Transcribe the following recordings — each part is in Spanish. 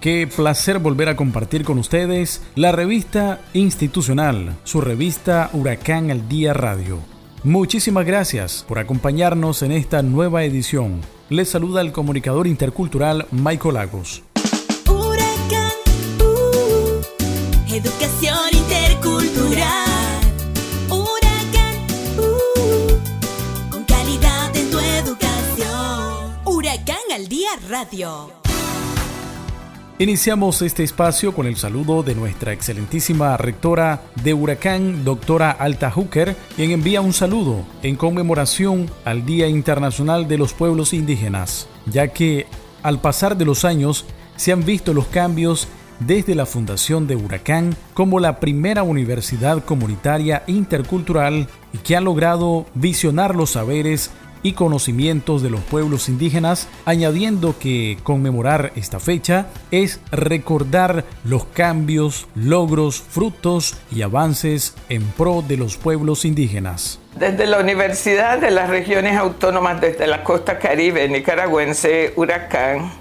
Qué placer volver a compartir con ustedes la revista institucional, su revista Huracán al Día Radio. Muchísimas gracias por acompañarnos en esta nueva edición. Les saluda el comunicador intercultural Michael Lagos. Huracán, uh, educación intercultural. Huracán, Iniciamos este espacio con el saludo de nuestra excelentísima rectora de Huracán, doctora Alta Hooker, quien envía un saludo en conmemoración al Día Internacional de los Pueblos Indígenas, ya que al pasar de los años se han visto los cambios desde la fundación de Huracán como la primera universidad comunitaria intercultural y que ha logrado visionar los saberes y conocimientos de los pueblos indígenas, añadiendo que conmemorar esta fecha es recordar los cambios, logros, frutos y avances en pro de los pueblos indígenas. Desde la Universidad de las Regiones Autónomas desde la costa caribe nicaragüense, Huracán,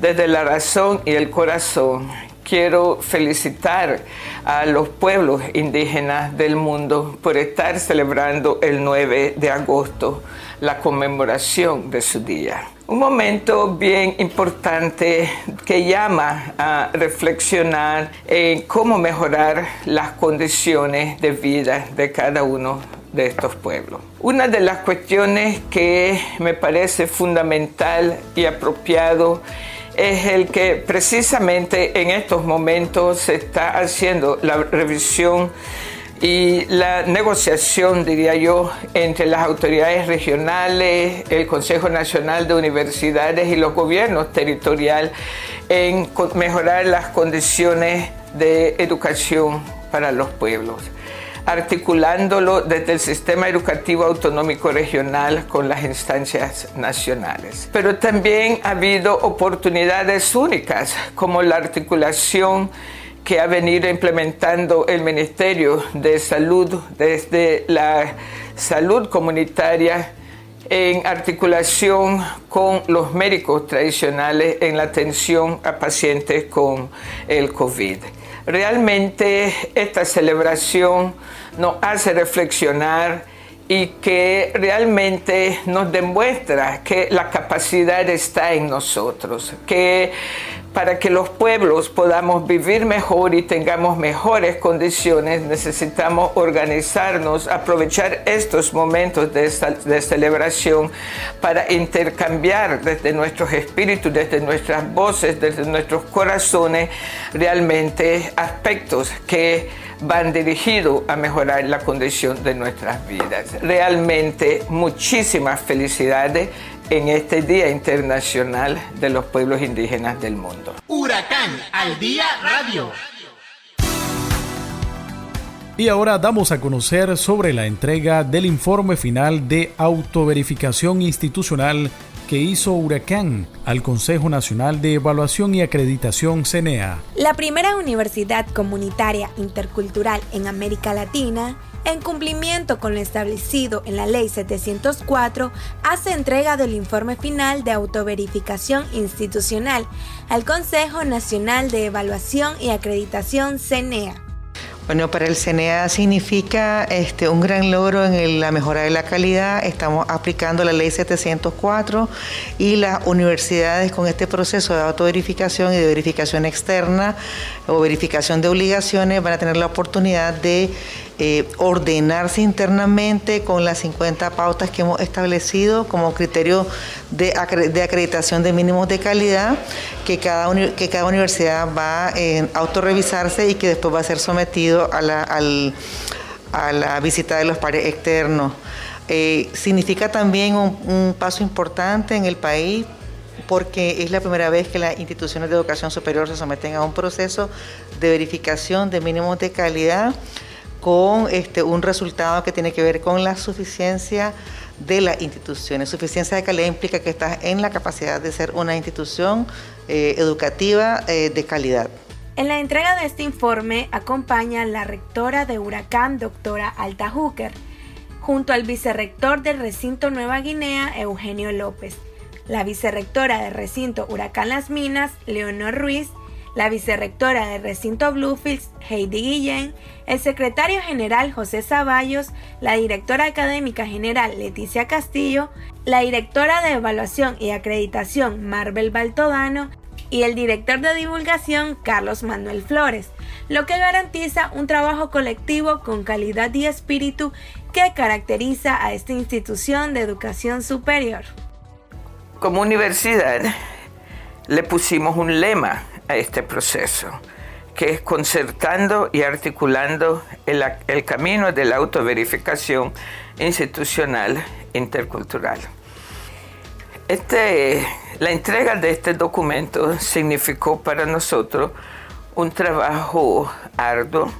desde la razón y el corazón, quiero felicitar a los pueblos indígenas del mundo por estar celebrando el 9 de agosto la conmemoración de su día. Un momento bien importante que llama a reflexionar en cómo mejorar las condiciones de vida de cada uno de estos pueblos. Una de las cuestiones que me parece fundamental y apropiado el que precisamente en estos momentos se está haciendo la revisión y la negociación, diría yo, entre las autoridades regionales, el Consejo Nacional de Universidades y los gobiernos territoriales en mejorar las condiciones de educación para los pueblos articulándolo desde el sistema educativo autonómico regional con las instancias nacionales. Pero también ha habido oportunidades únicas, como la articulación que ha venido implementando el Ministerio de Salud desde la salud comunitaria en articulación con los médicos tradicionales en la atención a pacientes con el COVID. Realmente esta celebración nos hace reflexionar y que realmente nos demuestra que la capacidad está en nosotros, que para que los pueblos podamos vivir mejor y tengamos mejores condiciones, necesitamos organizarnos, aprovechar estos momentos de, de, celebración para intercambiar desde nuestros espíritus, desde nuestras voces, desde nuestros corazones, realmente aspectos que van dirigidos a mejorar la condición de nuestras vidas. Realmente muchísimas felicidades en este Día Internacional de los Pueblos Indígenas del Mundo. Huracán al Día Radio. Y ahora damos a conocer sobre la entrega del informe final de autoverificación institucional que hizo Huracán al Consejo Nacional de Evaluación y Acreditación CENEA. La primera universidad comunitaria intercultural en América Latina en cumplimiento con lo establecido en la Ley 704, hace entrega del informe final de autoverificación institucional al Consejo Nacional de Evaluación y Acreditación CNEA. Bueno, para el CNEA significa este, un gran logro en la mejora de la calidad. Estamos aplicando la ley 704 y las universidades con este proceso de autoverificación y de verificación externa o verificación de obligaciones van a tener la oportunidad de eh, ordenarse internamente con las 50 pautas que hemos establecido como criterio de, acreditación de mínimos de calidad, que cada, que cada universidad va a autorrevisarse y que después va a ser sometido a la, a la visita de los pares externos. Eh, significa también un paso importante en el país porque es la primera vez que las instituciones de educación superior se someten a un proceso de verificación de mínimos de calidad con este, un resultado que tiene que ver con la suficiencia de las instituciones. Suficiencia de calidad implica que estás en la capacidad de ser una institución eh, educativa eh, de calidad. En la entrega de este informe acompaña la rectora de Huracán, doctora Alta Hooker, junto al vicerrector del recinto Nueva Guinea, Eugenio López, la vicerrectora del recinto Huracán Las Minas, Leonor Ruiz, la vicerrectora del recinto Bluefields, Heidi Guillén, el secretario general José Zaballos, la directora académica general Leticia Castillo, la directora de evaluación y acreditación Marvel Baltodano y el director de divulgación Carlos Manuel Flores, lo que garantiza un trabajo colectivo con calidad y espíritu que caracteriza a esta institución de educación superior. Como universidad le pusimos un lema a este proceso, que es concertando y articulando el, el camino de la autoverificación institucional intercultural. Este, la entrega de este documento significó para nosotros un trabajo arduo,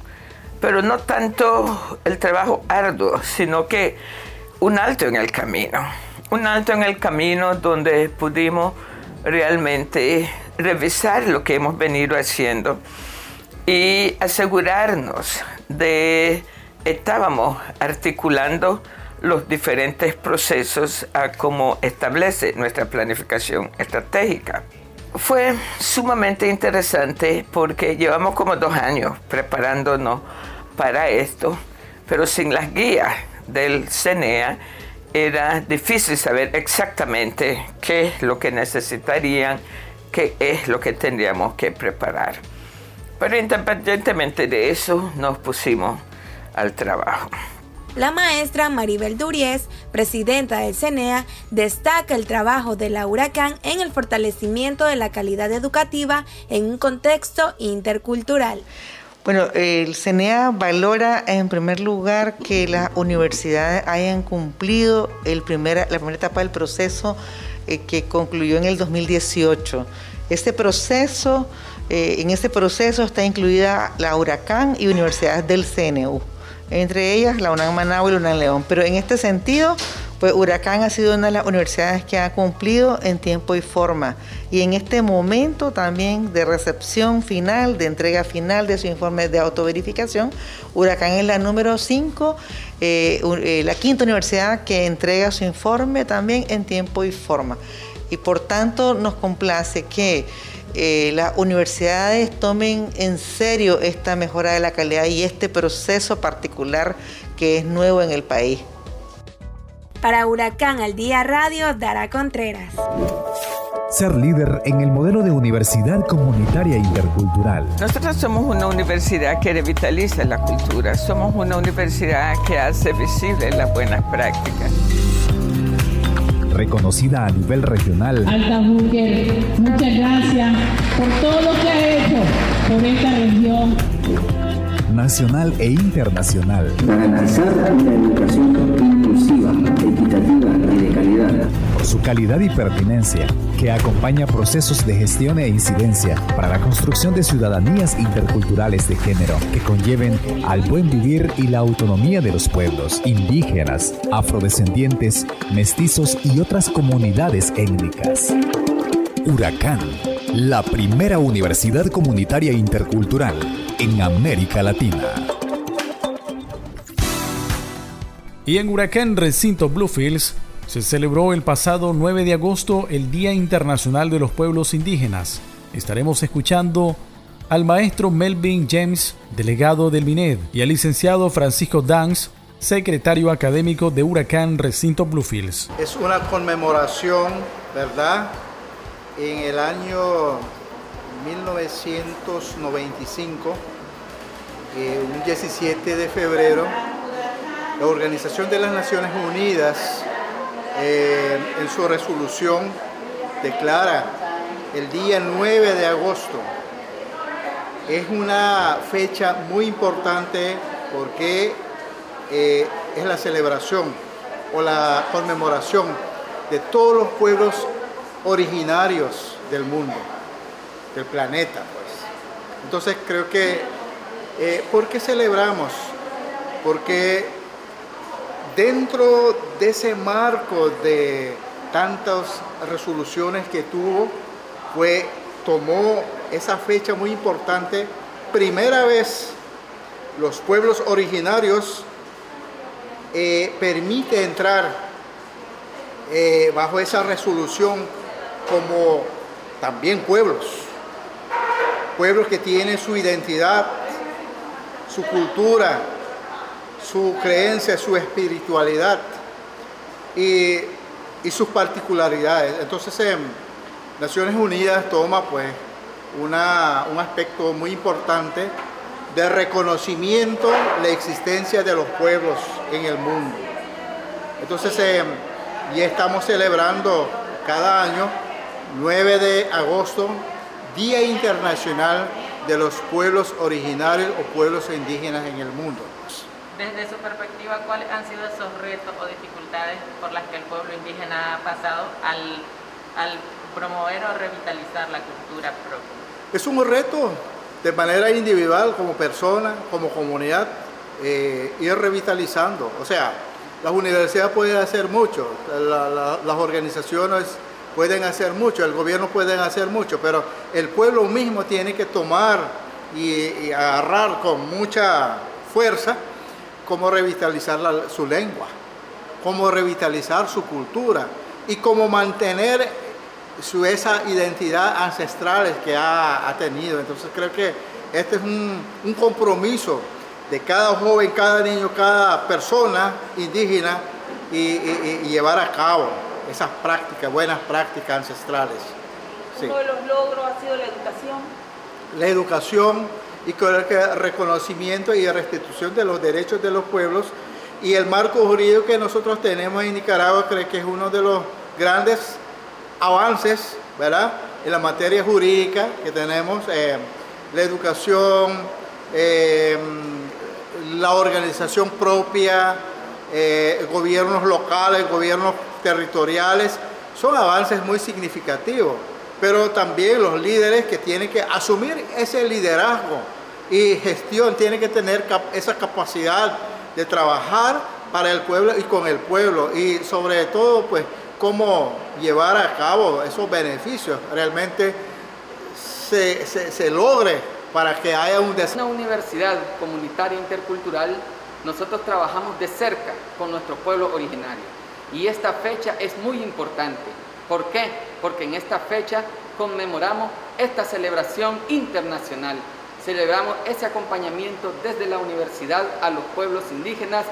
pero no tanto el trabajo arduo, sino que un alto en el camino. Un alto en el camino donde pudimos realmente revisar lo que hemos venido haciendo y asegurarnos de estábamos articulando los diferentes procesos a cómo establece nuestra planificación estratégica. Fue sumamente interesante porque llevamos como dos años preparándonos para esto, pero sin las guías del CENEA era difícil saber exactamente qué es lo que necesitarían, qué es lo que tendríamos que preparar. Pero independientemente de eso, nos pusimos al trabajo. La maestra Maribel Duriez, presidenta del CENEA, destaca el trabajo de la Huracán en el fortalecimiento de la calidad educativa en un contexto intercultural. Bueno, el CNEA valora en primer lugar que las universidades hayan cumplido el primera, la primera etapa del proceso eh, que concluyó en el 2018. Este proceso, eh, en este proceso está incluida la Huracán y universidades del CNU entre ellas la UNAM Managua y la UNAM León. Pero en este sentido, pues Huracán ha sido una de las universidades que ha cumplido en tiempo y forma. Y en este momento también de recepción final, de entrega final de su informe de autoverificación, Huracán es la número 5, eh, eh, la quinta universidad que entrega su informe también en tiempo y forma. Y por tanto nos complace que eh, las universidades tomen en serio esta mejora de la calidad y este proceso particular que es nuevo en el país. Para Huracán al Día Radio, Dara Contreras. Ser líder en el modelo de universidad comunitaria intercultural. Nosotros somos una universidad que revitaliza la cultura, somos una universidad que hace visible las buenas prácticas reconocida a nivel regional. Alta Booker, muchas gracias por todo lo que ha hecho por esta región. Nacional e internacional. Garantizar una educación inclusiva, equitativa y de calidad su calidad y pertinencia, que acompaña procesos de gestión e incidencia para la construcción de ciudadanías interculturales de género que conlleven al buen vivir y la autonomía de los pueblos indígenas, afrodescendientes, mestizos y otras comunidades étnicas. Huracán, la primera universidad comunitaria intercultural en América Latina. Y en Huracán Recinto Bluefields se celebró el pasado 9 de agosto el Día Internacional de los Pueblos Indígenas. Estaremos escuchando al maestro Melvin James, delegado del MINED, y al licenciado Francisco Dance, secretario académico de Huracán Recinto Bluefields. Es una conmemoración, ¿verdad? En el año 1995, eh, un 17 de febrero, la Organización de las Naciones Unidas eh, en su resolución declara el día 9 de agosto. Es una fecha muy importante porque eh, es la celebración o la conmemoración de todos los pueblos originarios del mundo, del planeta. Pues. Entonces creo que, eh, ¿por qué celebramos? Porque dentro de ese marco de tantas resoluciones que tuvo, fue, tomó esa fecha muy importante, primera vez los pueblos originarios eh, permite entrar eh, bajo esa resolución como también pueblos, pueblos que tienen su identidad, su cultura, su creencia, su espiritualidad y, sus particularidades. Entonces, en Naciones Unidas toma pues una, un aspecto muy importante de reconocimiento la existencia de los pueblos en el mundo. Entonces, eh, ya estamos celebrando cada año, 9 de agosto, Día Internacional de los Pueblos Originarios o Pueblos Indígenas en el mundo. Desde su perspectiva, ¿cuáles han sido esos retos o dificultades por las que el pueblo indígena ha pasado al, al promover o revitalizar la cultura propia? Es un reto de manera individual, como persona, como comunidad, eh, ir revitalizando. O sea, las universidades pueden hacer mucho, las organizaciones pueden hacer mucho, el gobierno puede hacer mucho, pero el pueblo mismo tiene que tomar y, agarrar con mucha fuerza cómo revitalizar su lengua, cómo revitalizar su cultura y cómo mantener su, esa identidad ancestral que ha, tenido. Entonces creo que este es un, compromiso de cada joven, cada niño, cada persona indígena y, llevar a cabo esas prácticas, buenas prácticas ancestrales. Uno de los logros ha sido la educación. La educación y que el reconocimiento y restitución de los derechos de los pueblos y el marco jurídico que nosotros tenemos en Nicaragua creo que es uno de los grandes avances, ¿verdad? En la materia jurídica que tenemos, eh, la educación, eh, la organización propia, eh, gobiernos locales, gobiernos territoriales, son avances muy significativos, pero también los líderes que tienen que asumir ese liderazgo y gestión, tienen que tener esa capacidad de trabajar para el pueblo y con el pueblo y sobre todo pues cómo llevar a cabo esos beneficios. Realmente se, se, logre para que haya un Una universidad comunitaria intercultural, nosotros trabajamos de cerca con nuestro pueblo originario y esta fecha es muy importante. ¿Por qué? Porque en esta fecha conmemoramos esta celebración internacional. Celebramos ese acompañamiento desde la universidad a los pueblos indígenas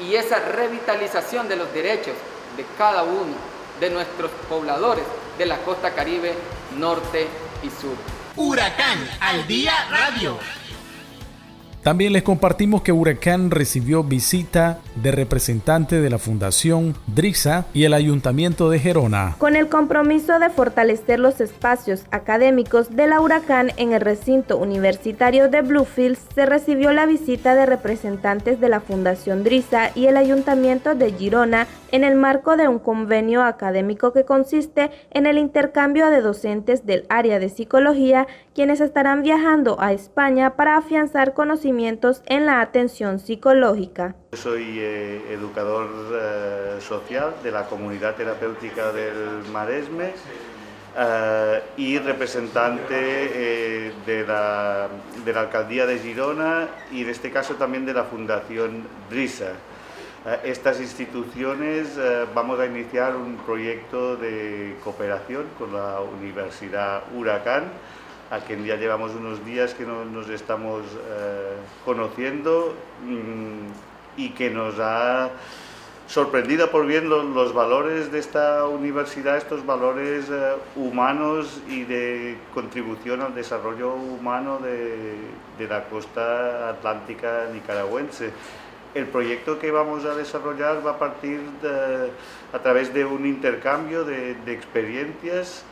y esa revitalización de los derechos de cada uno de nuestros pobladores de la costa caribe norte y sur. Huracán al día radio. También les compartimos que Huracán recibió visita de representantes de la Fundación DRISA y el Ayuntamiento de Gerona. Con el compromiso de fortalecer los espacios académicos de la Huracán en el recinto universitario de Bluefields, se recibió la visita de representantes de la Fundación DRISA y el Ayuntamiento de Girona en el marco de un convenio académico que consiste en el intercambio de docentes del área de psicología quienes estarán viajando a España para afianzar conocimientos en la atención psicológica. Soy eh, educador eh, social de la comunidad terapéutica del Maresme eh, y representante de, la, de la alcaldía de Girona y en este caso también de la Fundación DRISA. Estas instituciones vamos a iniciar un proyecto de cooperación con la Universidad Huracán a quien ya llevamos unos días que nos estamos eh, conociendo mm, y que nos ha sorprendido por ver los, valores de esta universidad, estos valores eh, humanos y de contribución al desarrollo humano de, la costa atlántica nicaragüense. El proyecto que vamos a desarrollar va a partir a través de un intercambio de experiencias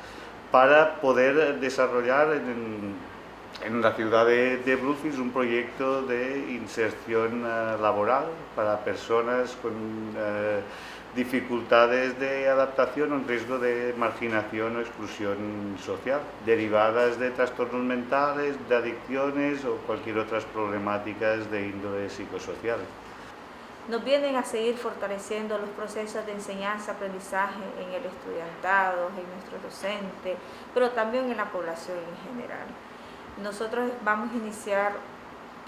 para poder desarrollar en, la ciudad de, de un proyecto de inserción eh, laboral para personas con eh, dificultades de adaptación o riesgo de marginación o exclusión social, derivadas de trastornos mentales, de adicciones o cualquier otras problemáticas de índole psicosocial. Nos vienen a seguir fortaleciendo los procesos de enseñanza-aprendizaje en el estudiantado, en nuestros docentes, pero también en la población en general. Nosotros vamos a iniciar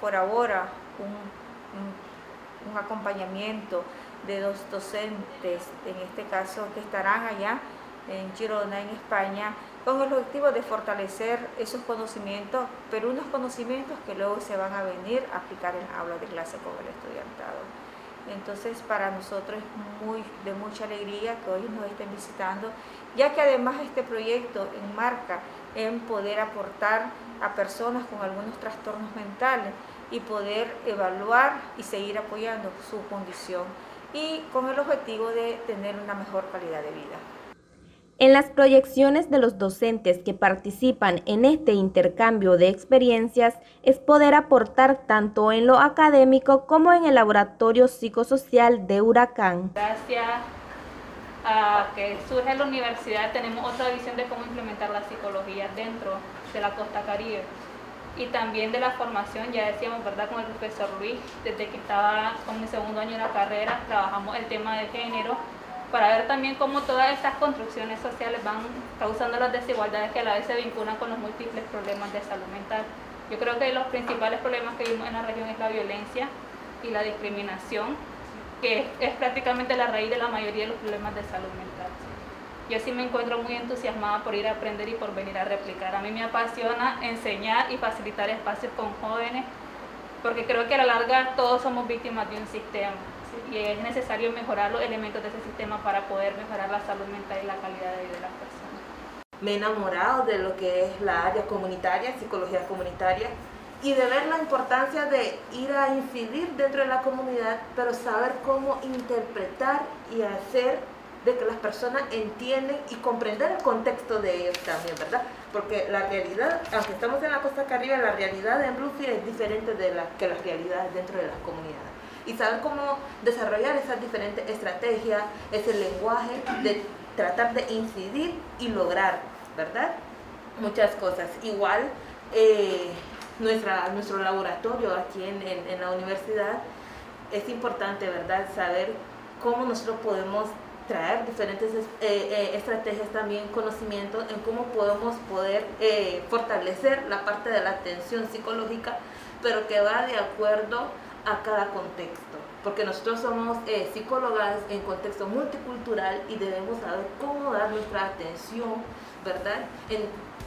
por ahora un, acompañamiento de dos docentes, en este caso que estarán allá en Girona, en España, con el objetivo de fortalecer esos conocimientos, pero unos conocimientos que luego se van a venir a aplicar en aula de clase con el estudiantado. Entonces, para nosotros es muy, de mucha alegría que hoy nos estén visitando, ya que además este proyecto enmarca en poder aportar a personas con algunos trastornos mentales y poder evaluar y seguir apoyando su condición y con el objetivo de tener una mejor calidad de vida. En las proyecciones de los docentes que participan en este intercambio de experiencias es poder aportar tanto en lo académico como en el laboratorio psicosocial de Huracán. Gracias a que surge la universidad tenemos otra visión de cómo implementar la psicología dentro de la costa caribe y también de la formación, ya decíamos, ¿verdad? Con el profesor Luis, desde que estaba con mi segundo año de la carrera, trabajamos el tema de género para ver también cómo todas estas construcciones sociales van causando las desigualdades que a la vez se vinculan con los múltiples problemas de salud mental. Yo creo que los principales problemas que vimos en la región es la violencia y la discriminación, que es prácticamente la raíz de la mayoría de los problemas de salud mental yo sí me encuentro muy entusiasmada por ir a aprender y por venir a replicar. A mí me apasiona enseñar y facilitar espacios con jóvenes, porque creo que a la larga todos somos víctimas de un sistema y es necesario mejorar los elementos de ese sistema para poder mejorar la salud mental y la calidad de vida de las personas. Me he enamorado de lo que es la área comunitaria, psicología comunitaria, y de ver la importancia de ir a incidir dentro de la comunidad, pero saber cómo interpretar y hacer de que las personas entienden y comprender el contexto de ellos también, ¿verdad? Porque la realidad, aunque estamos en la costa caribe, la realidad en Bluefield es diferente de la, que las realidades dentro de las comunidades. Y saber cómo desarrollar esas diferentes estrategias, ese lenguaje de tratar de incidir y lograr, ¿verdad? Muchas cosas. Igual, eh, nuestro laboratorio aquí en, en, la universidad, es importante, ¿verdad?, saber cómo nosotros podemos traer diferentes eh, eh, estrategias también, conocimientos en cómo podemos poder eh, fortalecer la parte de la atención psicológica, pero que va de acuerdo a cada contexto. Porque nosotros somos psicólogas en contexto multicultural y debemos saber cómo dar nuestra atención, ¿verdad?, en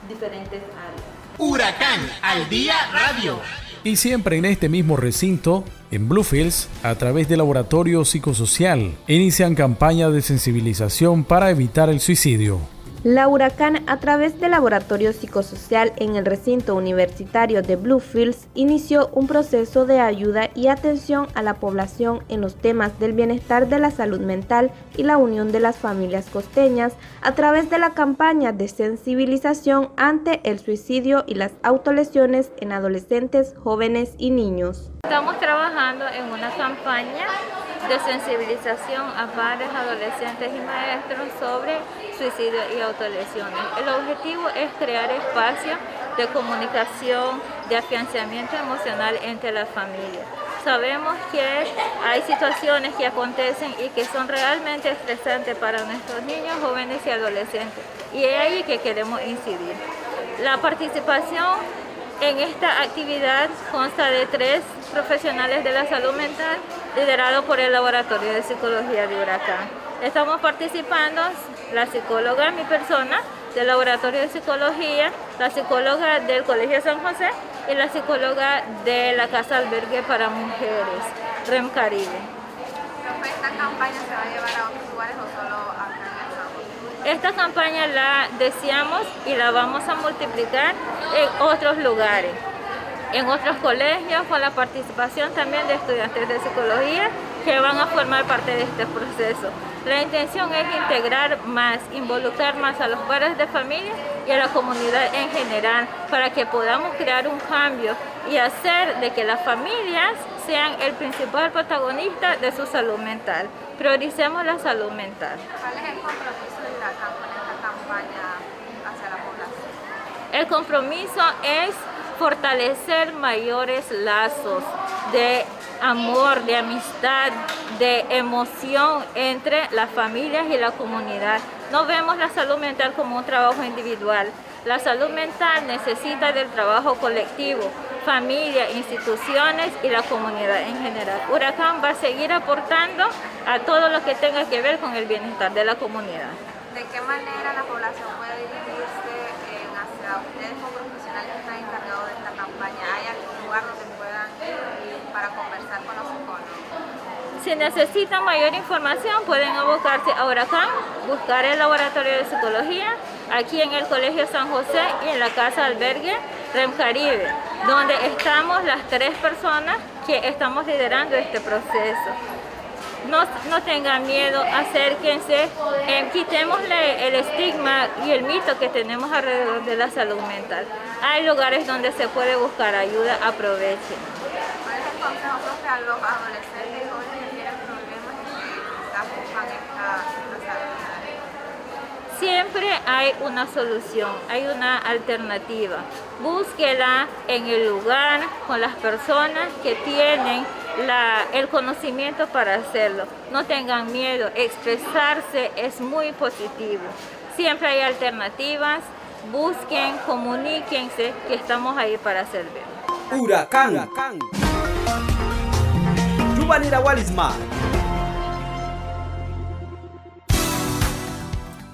diferentes áreas. Huracán al día radio. Y siempre en este mismo recinto, en Bluefields, a través del laboratorio psicosocial, inician campaña de sensibilización para evitar el suicidio. La Huracán, a través del Laboratorio Psicosocial en el recinto universitario de Bluefields, inició un proceso de ayuda y atención a la población en los temas del bienestar de la salud mental y la unión de las familias costeñas a través de la campaña de sensibilización ante el suicidio y las autolesiones en adolescentes, jóvenes y niños. Estamos trabajando en una campaña de sensibilización a padres, adolescentes y maestros sobre suicidio y autolesiones. El objetivo es crear espacios de comunicación, de afianzamiento emocional entre las familias. Sabemos que hay situaciones que acontecen y que son realmente estresantes para nuestros niños, jóvenes y adolescentes. Y es ahí que queremos incidir. La participación en esta actividad consta de tres profesionales de la salud mental liderado por el Laboratorio de Psicología de Huracán. Estamos participando la psicóloga, mi persona, del Laboratorio de Psicología, la psicóloga del Colegio San José y la psicóloga de la Casa Albergue para Mujeres, REM Caribe. ¿Esta campaña se va a llevar a otros lugares o solo acá en Esta campaña la deseamos y la vamos a multiplicar en otros lugares en otros colegios con la participación también de estudiantes de psicología que van a formar parte de este proceso. La intención es integrar más, involucrar más a los padres de familia y a la comunidad en general para que podamos crear un cambio y hacer de que las familias sean el principal protagonista de su salud mental. Prioricemos la salud mental. ¿Cuál es el compromiso de Huracán con esta campaña hacia la población? El compromiso es fortalecer mayores lazos de amor, de amistad, de emoción entre las familias y la comunidad. No vemos la salud mental como un trabajo individual. La salud mental necesita del trabajo colectivo, familia, instituciones y la comunidad en general. Huracán va a seguir aportando a todo lo que tenga que ver con el bienestar de la comunidad. ¿De qué manera la población puede dirigirse eh, hacia ustedes como profesionales que están encargados de esta campaña? ¿Hay algún lugar donde puedan ir para conversar con los psicólogos? Si necesitan mayor información pueden abocarse a Huracán, buscar el laboratorio de psicología aquí en el Colegio San José y en la Casa Albergue REM Caribe, donde estamos las tres personas que estamos liderando este proceso. No, no tengan miedo, acérquense, eh, el estigma y el mito que tenemos alrededor de la salud mental. Hay lugares donde se puede buscar ayuda, aprovechen. ¿Cuál es el consejo a los adolescentes y jóvenes que tienen problemas y que quizás buscan esta, esta salud? Siempre hay una solución, hay una alternativa. Búsquela en el lugar con las personas que tienen la- el conocimiento para hacerlo. No tengan miedo, expresarse es muy positivo. Siempre hay alternativas, busquen, comuníquense, que estamos ahí para servir. Huracán. Yubanira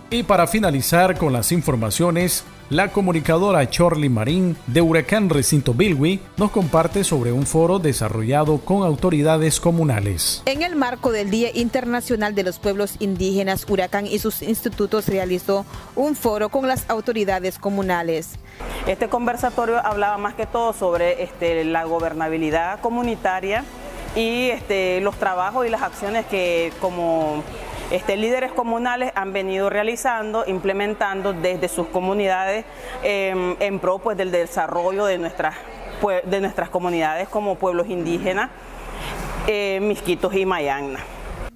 Y para finalizar con las informaciones, la comunicadora Chorly Marín de Huracán Recinto Bilwi nos comparte sobre un foro desarrollado con autoridades comunales. En el marco del Día Internacional de los Pueblos Indígenas, Huracán y sus institutos realizó un foro con las autoridades comunales. Este conversatorio hablaba más que todo sobre este, la gobernabilidad comunitaria y este, los trabajos y las acciones que como este, líderes comunales han venido realizando, implementando desde sus comunidades em, en pro pues, del desarrollo de nuestras, de nuestras comunidades como pueblos indígenas, eh, Misquitos y Mayagna.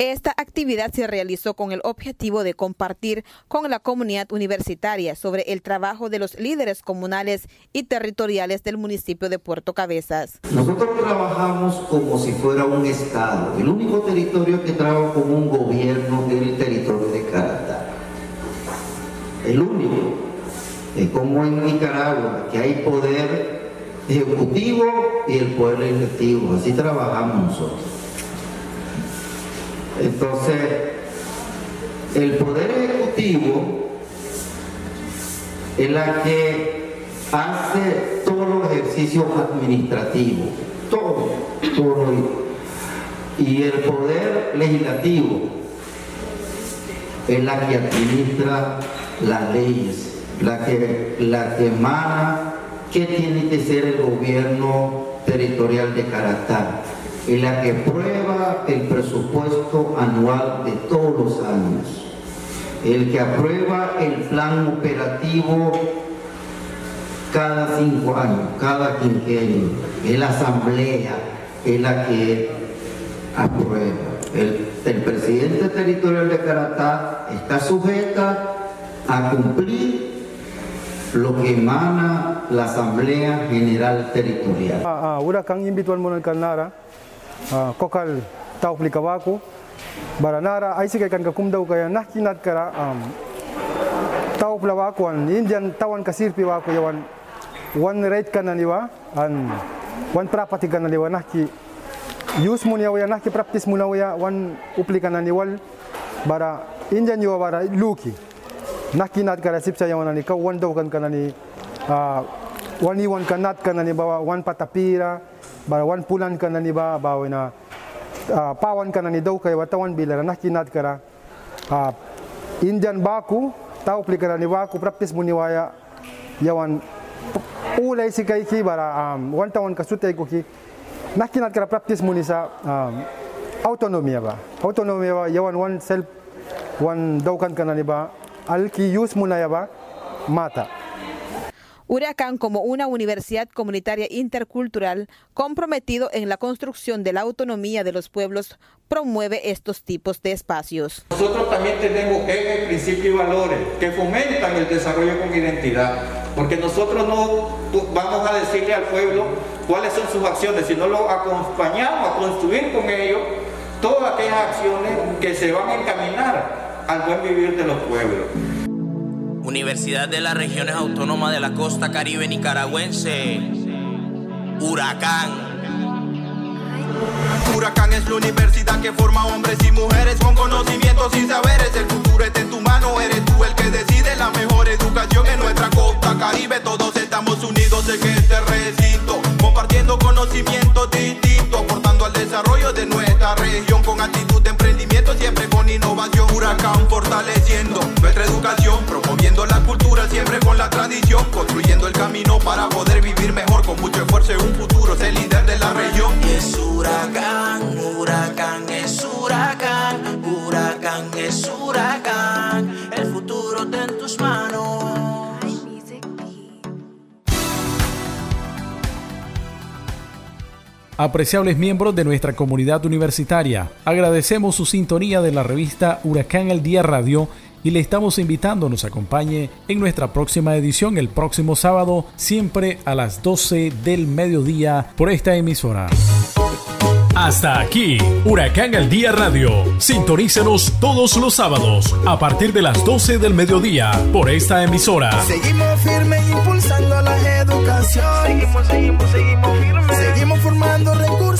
Esta actividad se realizó con el objetivo de compartir con la comunidad universitaria sobre el trabajo de los líderes comunales y territoriales del municipio de Puerto Cabezas. Nosotros trabajamos como si fuera un Estado. El único territorio que trabaja como un gobierno es el territorio de Caracas. El único. Es como en Nicaragua, que hay poder ejecutivo y el poder legislativo. Así trabajamos nosotros. Entonces, el poder ejecutivo es la que hace todos los ejercicios administrativos, todo, todo. Y el poder legislativo es la que administra las leyes, la que, la que emana qué tiene que ser el gobierno territorial de Caratá, es la que prueba el presupuesto anual de todos los años, el que aprueba el plan operativo cada cinco años, cada quinquenio, es la asamblea, es la que aprueba. El, presidente territorial de Caratá está sujeta a cumplir lo que emana la Asamblea General Territorial. Ah, ah, hurakan imbituan mo ng kanara, ah, kokal tau plikawaku baranara aisi kai kan kakum dau kaya nah kinat kara um, tau plawaku an indian tawan kasir piwaku yawan wan red kanan iwa an wan prapati kanan iwa nah ki use mun yawa nah ki practice mun yawa wan upli kanan iwal bara indian yawa bara luki nah kinat kara sipsa yawan ni kau wan dau kan kanan ni wan iwan kanat kanan ni bawa wan patapira bara wan pulan kana ni ba ba wena uh, pawan kana ni dau kai watawan bilara na kinat kara. Uh, indian baku tau plikara ni baku practice muni waya yawan ulai si kai ki bara um, wan tawan kasute ko ki na kinat kara practice muni sa um, autonomy ba. Autonomy ba yawan one self one daukan kana ni ba alki use muna ya ba mata. Huracán como una universidad comunitaria intercultural comprometido en la construcción de la autonomía de los pueblos promueve estos tipos de espacios. Nosotros también tenemos ejes, principios y valores que fomentan el desarrollo con identidad, porque nosotros no vamos a decirle al pueblo cuáles son sus acciones, sino lo acompañamos a construir con ellos todas aquellas acciones que se van a encaminar al buen vivir de los pueblos. Universidad de las Regiones Autónomas de la Costa Caribe Nicaragüense, Huracán. Huracán es la universidad que forma hombres y mujeres con conocimientos y saberes. El futuro está en tu mano, eres tú el que decide la mejor educación en nuestra costa caribe. Todos estamos unidos en este recinto, compartiendo conocimientos distintos, aportando al desarrollo de nuestra región con actitud de emprendimiento, siempre con innovación. Huracán fortaleciendo nuestra educación, promoviendo la cultura, siempre con la tradición, construyendo el camino para poder vivir mejor con mucho esfuerzo en un futuro, ser líder de la región. Es huracán, huracán es huracán, huracán es huracán, el futuro está en tus manos. Apreciables miembros de nuestra comunidad universitaria, agradecemos su sintonía de la revista Huracán al Día Radio y le estamos invitando a nos acompañe en nuestra próxima edición el próximo sábado, siempre a las 12 del mediodía por esta emisora. Hasta aquí, Huracán al Día Radio. Sintonícenos todos los sábados a partir de las 12 del mediodía por esta emisora. Seguimos firmes impulsando la educación. Seguimos, seguimos, seguimos firmes. Seguimos formando recursos